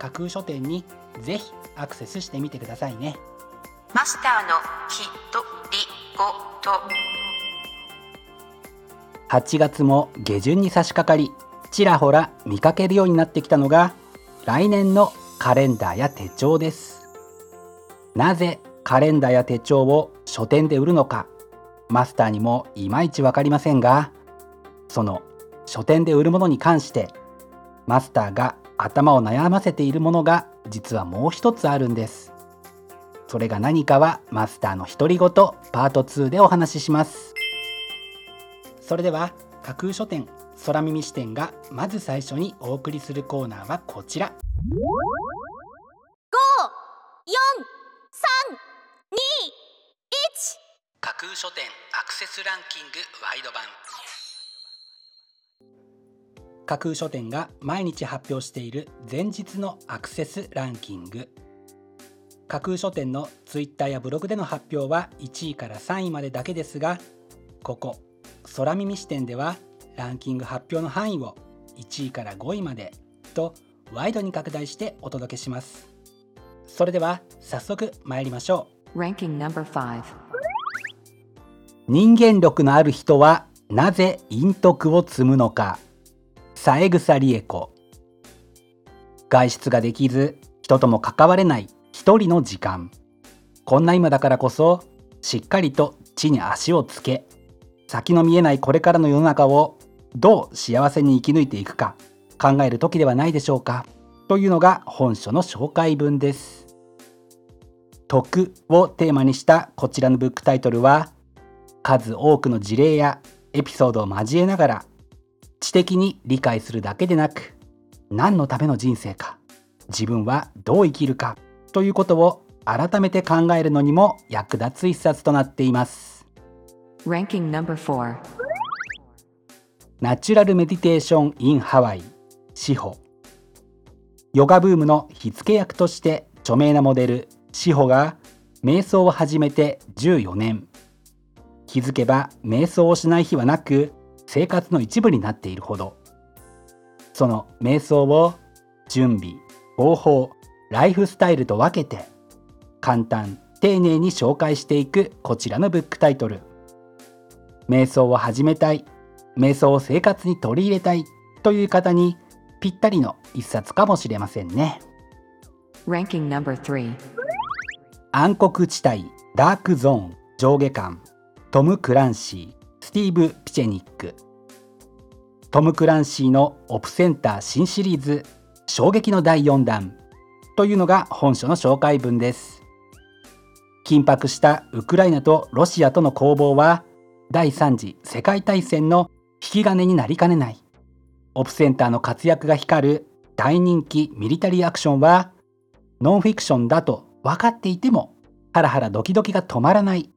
架空書店にぜひアクセスしてみてくださいね。マスターのひとりごと。8月も下旬に差し掛かりちらほら見かけるようになってきたのが来年のカレンダーや手帳です。なぜカレンダーや手帳を書店で売るのかマスターにもいまいち分かりませんがその書店で売るものに関してマスターが頭を悩ませているものが実はもう一つあるんです。それが何かはマスターの独り言パート2でお話しします。それでは架空書店空耳視点がまず最初にお送りするコーナーはこちら。架空書店アクセスランキングワイド版架空書店が毎日発表している前日のアクセスランキング。架空書店のツイッターやブログでの発表は1位から3位までだけですがここ空耳視点ではランキング発表の範囲を1位から5位までとワイドに拡大してお届けします。それでは早速参りましょう。Ranking number 5人間力のある人はなぜ陰徳を積むのか三枝理恵子外出ができず人とも関われない一人の時間。こんな今だからこそしっかりと地に足をつけ先の見えないこれからの世の中をどう幸せに生き抜いていくか考える時ではないでしょうかというのが本書の紹介文です。徳をテーマにしたこちらのブックタイトルは数多くの事例やエピソードを交えながら知的に理解するだけでなく何のための人生か自分はどう生きるかということを改めて考えるのにも役立つ一冊となっています。Ranking number 4ナチュラルメディテーション・イン・ハワイ志保ヨガブームの火付け役として著名なモデル志保が瞑想を始めて14年気づけば瞑想をしない日はなく生活の一部になっているほど。その瞑想を準備方法ライフスタイルと分けて簡単丁寧に紹介していくこちらのブックタイトル。瞑想を始めたい瞑想を生活に取り入れたいという方にぴったりの一冊かもしれませんね。Ranking number 3暗黒地帯ダークゾーン上下巻。トム・クランシースティーブ・ピチェニック。トム・クランシーのオプセンター新シリーズ衝撃の第4弾というのが本書の紹介文です。緊迫したウクライナとロシアとの攻防は第3次世界大戦の引き金になりかねない。オプセンターの活躍が光る大人気ミリタリーアクションはノンフィクションだと分かっていてもハラハラドキドキが止まらない。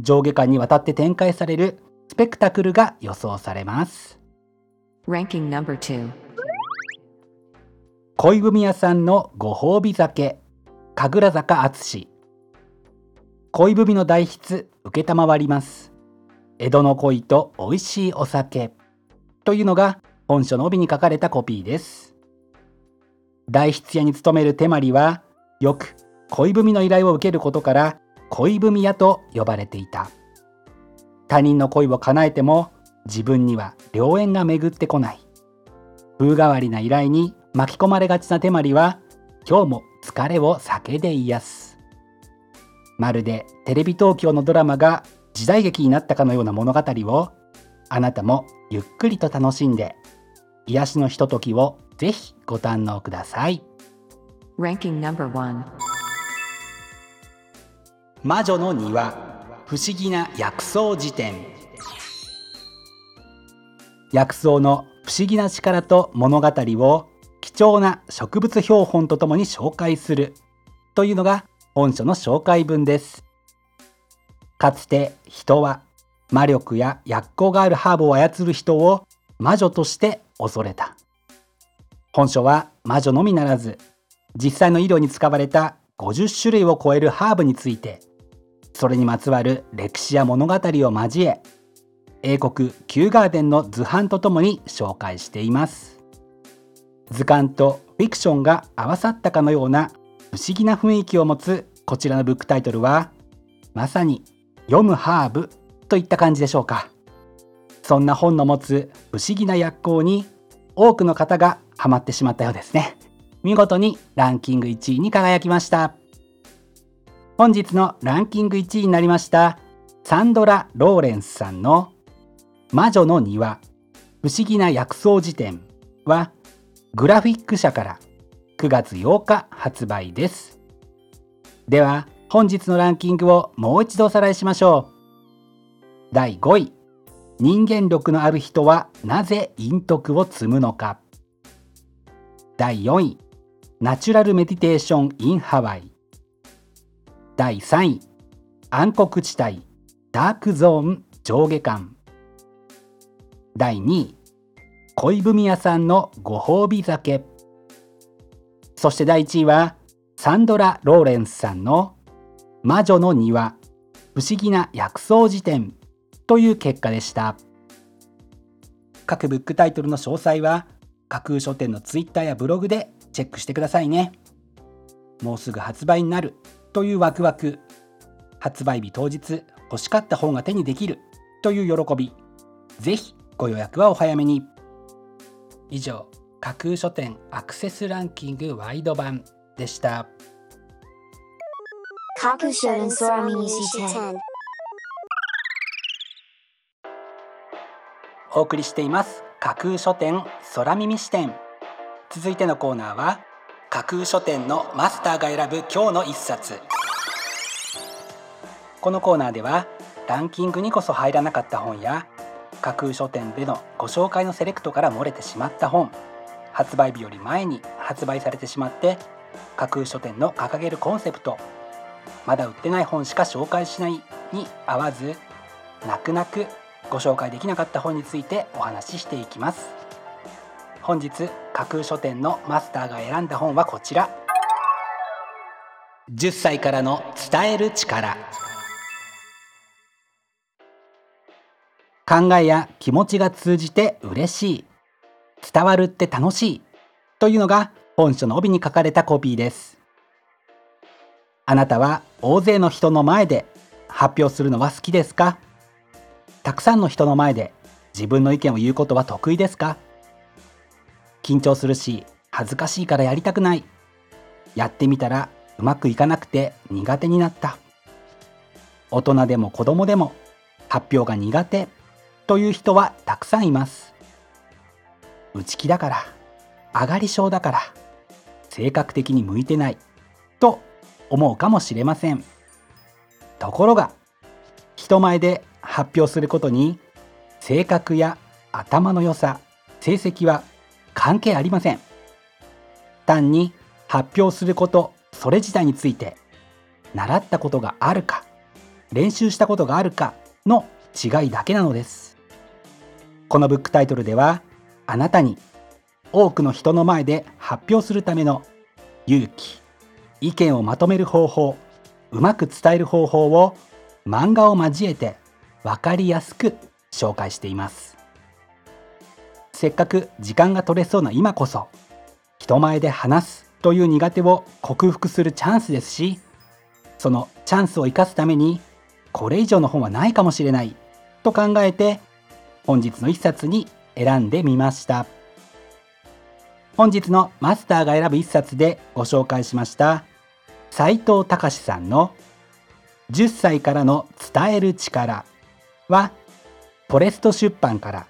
上下間にわたって展開されるスペクタクルが予想されます。Ranking number 2恋文屋さんのご褒美酒。神楽坂淳恋文の代筆承ります。江戸の恋と美味しいお酒。というのが本書の帯に書かれたコピーです。代筆屋に勤める手まりはよく恋文の依頼を受けることから恋文屋と呼ばれていた他人の恋を叶えても自分には良縁が巡ってこない。風変わりな依頼に巻き込まれがちな手まりは今日も疲れを酒で癒す。まるでテレビ東京のドラマが時代劇になったかのような物語をあなたもゆっくりと楽しんで癒しのひとときをぜひご堪能ください.魔女の庭不思議な薬草辞典。薬草の不思議な力と物語を貴重な植物標本とともに紹介するというのが本書の紹介文です。かつて人は魔力や薬効があるハーブを操る人を魔女として恐れた。本書は魔女のみならず実際の医療に使われた50種類を超えるハーブについてそれにまつわる歴史や物語を交え英国キューガーデンの図版とともに紹介しています。図鑑とフィクションが合わさったかのような不思議な雰囲気を持つこちらのブックタイトルはまさに読むハーブといった感じでしょうか。そんな本の持つ不思議な薬効に多くの方がハマってしまったようですね。見事にランキング1位に輝きました。本日のランキング1位になりましたサンドラ・ローレンスさんの魔女の庭不思議な薬草辞典はグラフィック社から9月8日発売です。では本日のランキングをもう一度おさらいしましょう。第5位人間力のある人はなぜ陰徳を積むのか。第4位ナチュラルメディテーション in ハワイ。第3位。暗黒地帯。ダークゾーン。上下巻。第2位。恋文屋さんのご褒美酒。そして第1位はサンドラ・ローレンスさんの魔女の庭。不思議な薬草辞典。という結果でした。各ブックタイトルの詳細は架空書店のツイッターやブログでチェックしてくださいね。もうすぐ発売になる。というワクワク。発売日当日欲しかった本が手にできる。という喜び。ぜひご予約はお早めに。以上架空書店アクセスランキングワイド版でした。架空書店空耳視点お送りしています。架空書店空耳視点続いてのコーナーは架空書店のマスターが選ぶ今日の一冊。このコーナーではランキングにこそ入らなかった本や架空書店でのご紹介のセレクトから漏れてしまった本発売日より前に発売されてしまって架空書店の掲げるコンセプトまだ売ってない本しか紹介しないに合わず泣く泣くご紹介できなかった本についてお話ししていきます。本日架空書店のマスターが選んだ本はこちら。10歳からの伝える力。考えや気持ちが通じて嬉しい。伝わるって楽しい。というのが本書の帯に書かれたコピーです。あなたは大勢の人の前で発表するのは好きですか？たくさんの人の前で自分の意見を言うことは得意ですか？緊張するし恥ずかしいからやりたくない。やってみたらうまくいかなくて苦手になった。大人でも子供でも発表が苦手という人はたくさんいます。内気だから上がり症だから性格的に向いてないと思うかもしれません。ところが人前で発表することに性格や頭の良さ成績は関係ありません。単に発表することそれ自体について習ったことがあるか練習したことがあるかの違いだけなのです。このブックタイトルではあなたに多くの人の前で発表するための勇気意見をまとめる方法うまく伝える方法を漫画を交えて分かりやすく紹介しています。せっかく時間が取れそうな今こそ人前で話すという苦手を克服するチャンスですしそのチャンスを生かすためにこれ以上の本はないかもしれないと考えて本日の一冊に選んでみました。本日のマスターが選ぶ一冊でご紹介しました。斉藤隆さんの10歳からの伝える力はフォレスト出版から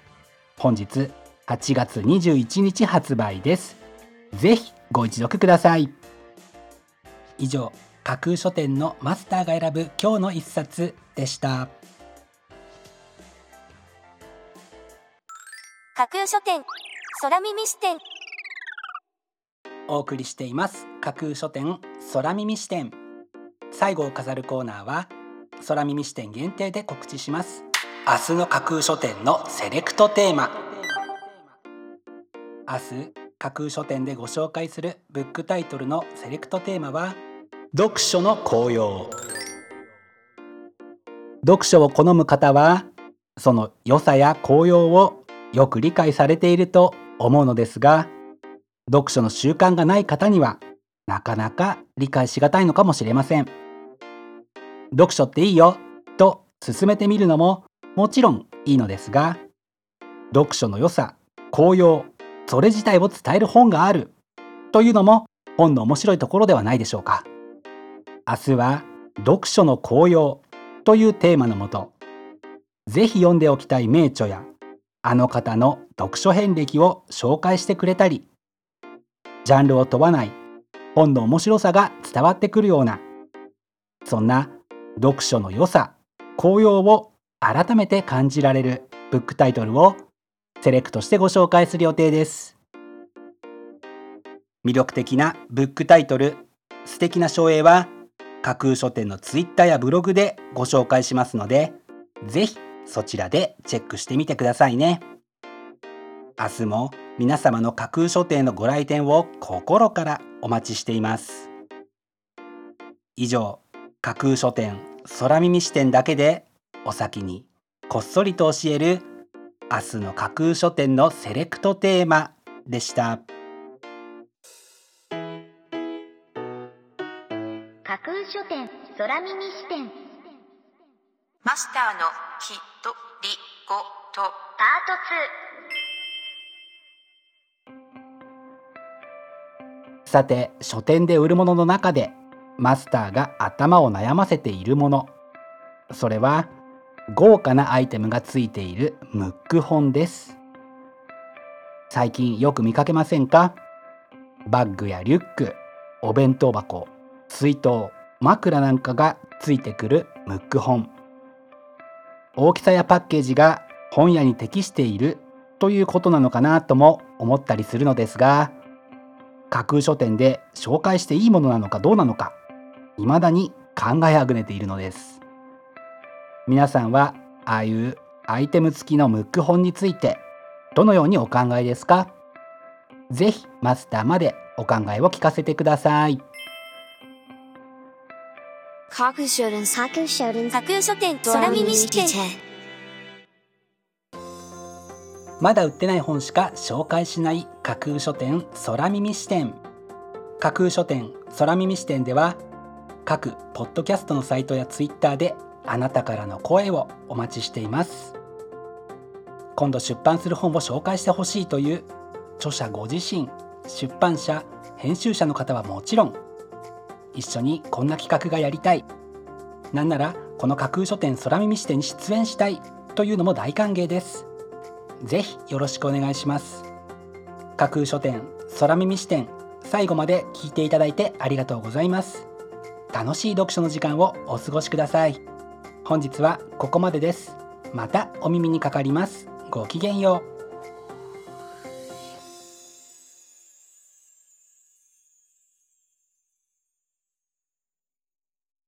本日8月21日発売です。ぜひご一読ください。以上架空書店のマスターが選ぶ今日の一冊でした。架空書店空耳視点。お送りしています。架空書店空耳視点。最後を飾るコーナーは空耳視点限定で告知します。明日の架空書店のセレクトテーマ明日架空書店でご紹介するブックタイトルのセレクトテーマは読書の効用。読書を好む方はその良さや効用をよく理解されていると思うのですが読書の習慣がない方にはなかなか理解しがたいのかもしれません。読書っていいよと勧めてみるのももちろんいいのですが読書の良さ効用それ自体を伝える本がある。というのも本の面白いところではないでしょうか。明日は読書の効用というテーマのもとぜひ読んでおきたい名著やあの方の読書遍歴を紹介してくれたりジャンルを問わない本の面白さが伝わってくるようなそんな読書の良さ効用を改めて感じられるブックタイトルをセレクトしてご紹介する予定です。魅力的なブックタイトル素敵な書影は架空書店のツイッターやブログでご紹介しますのでぜひそちらでチェックしてみてくださいね。明日も皆様の架空書店のご来店を心からお待ちしています。以上架空書店空耳視点だけでお先にこっそりと教える明日の架空書店のセレクトテーマでした。架空書店空耳視点。マスターのきとりごと。パートさて書店で売るものの中でマスターが頭を悩ませているもの。それは豪華なアイテムがついているムック本です。最近よく見かけませんか？バッグやリュックお弁当箱水筒枕なんかがついてくるムック本。大きさやパッケージが本屋に適しているということなのかなとも思ったりするのですが架空書店で紹介していいものなのかどうなのか未だに考えあぐねているのです。皆さんはああいうアイテム付きのムック本についてどのようにお考えですか？ぜひマスターまでお考えを聞かせてください。架空書店架空書店架空書店空耳視点まだ売ってない本しか紹介しない架空書店空耳視点。架空書店空耳視点では各ポッドキャストのサイトやツイッターであなたからの声をお待ちしています。今度出版する本を紹介してほしいという著者ご自身出版社編集者の方はもちろん一緒にこんな企画がやりたい。なんならこの架空書店空耳視点に出演したいというのも大歓迎です。ぜひよろしくお願いします。架空書店空耳視点最後まで聞いていただいてありがとうございます。楽しい読書の時間をお過ごしください。本日はここまでです。またお耳にかかります。ごきげんよう。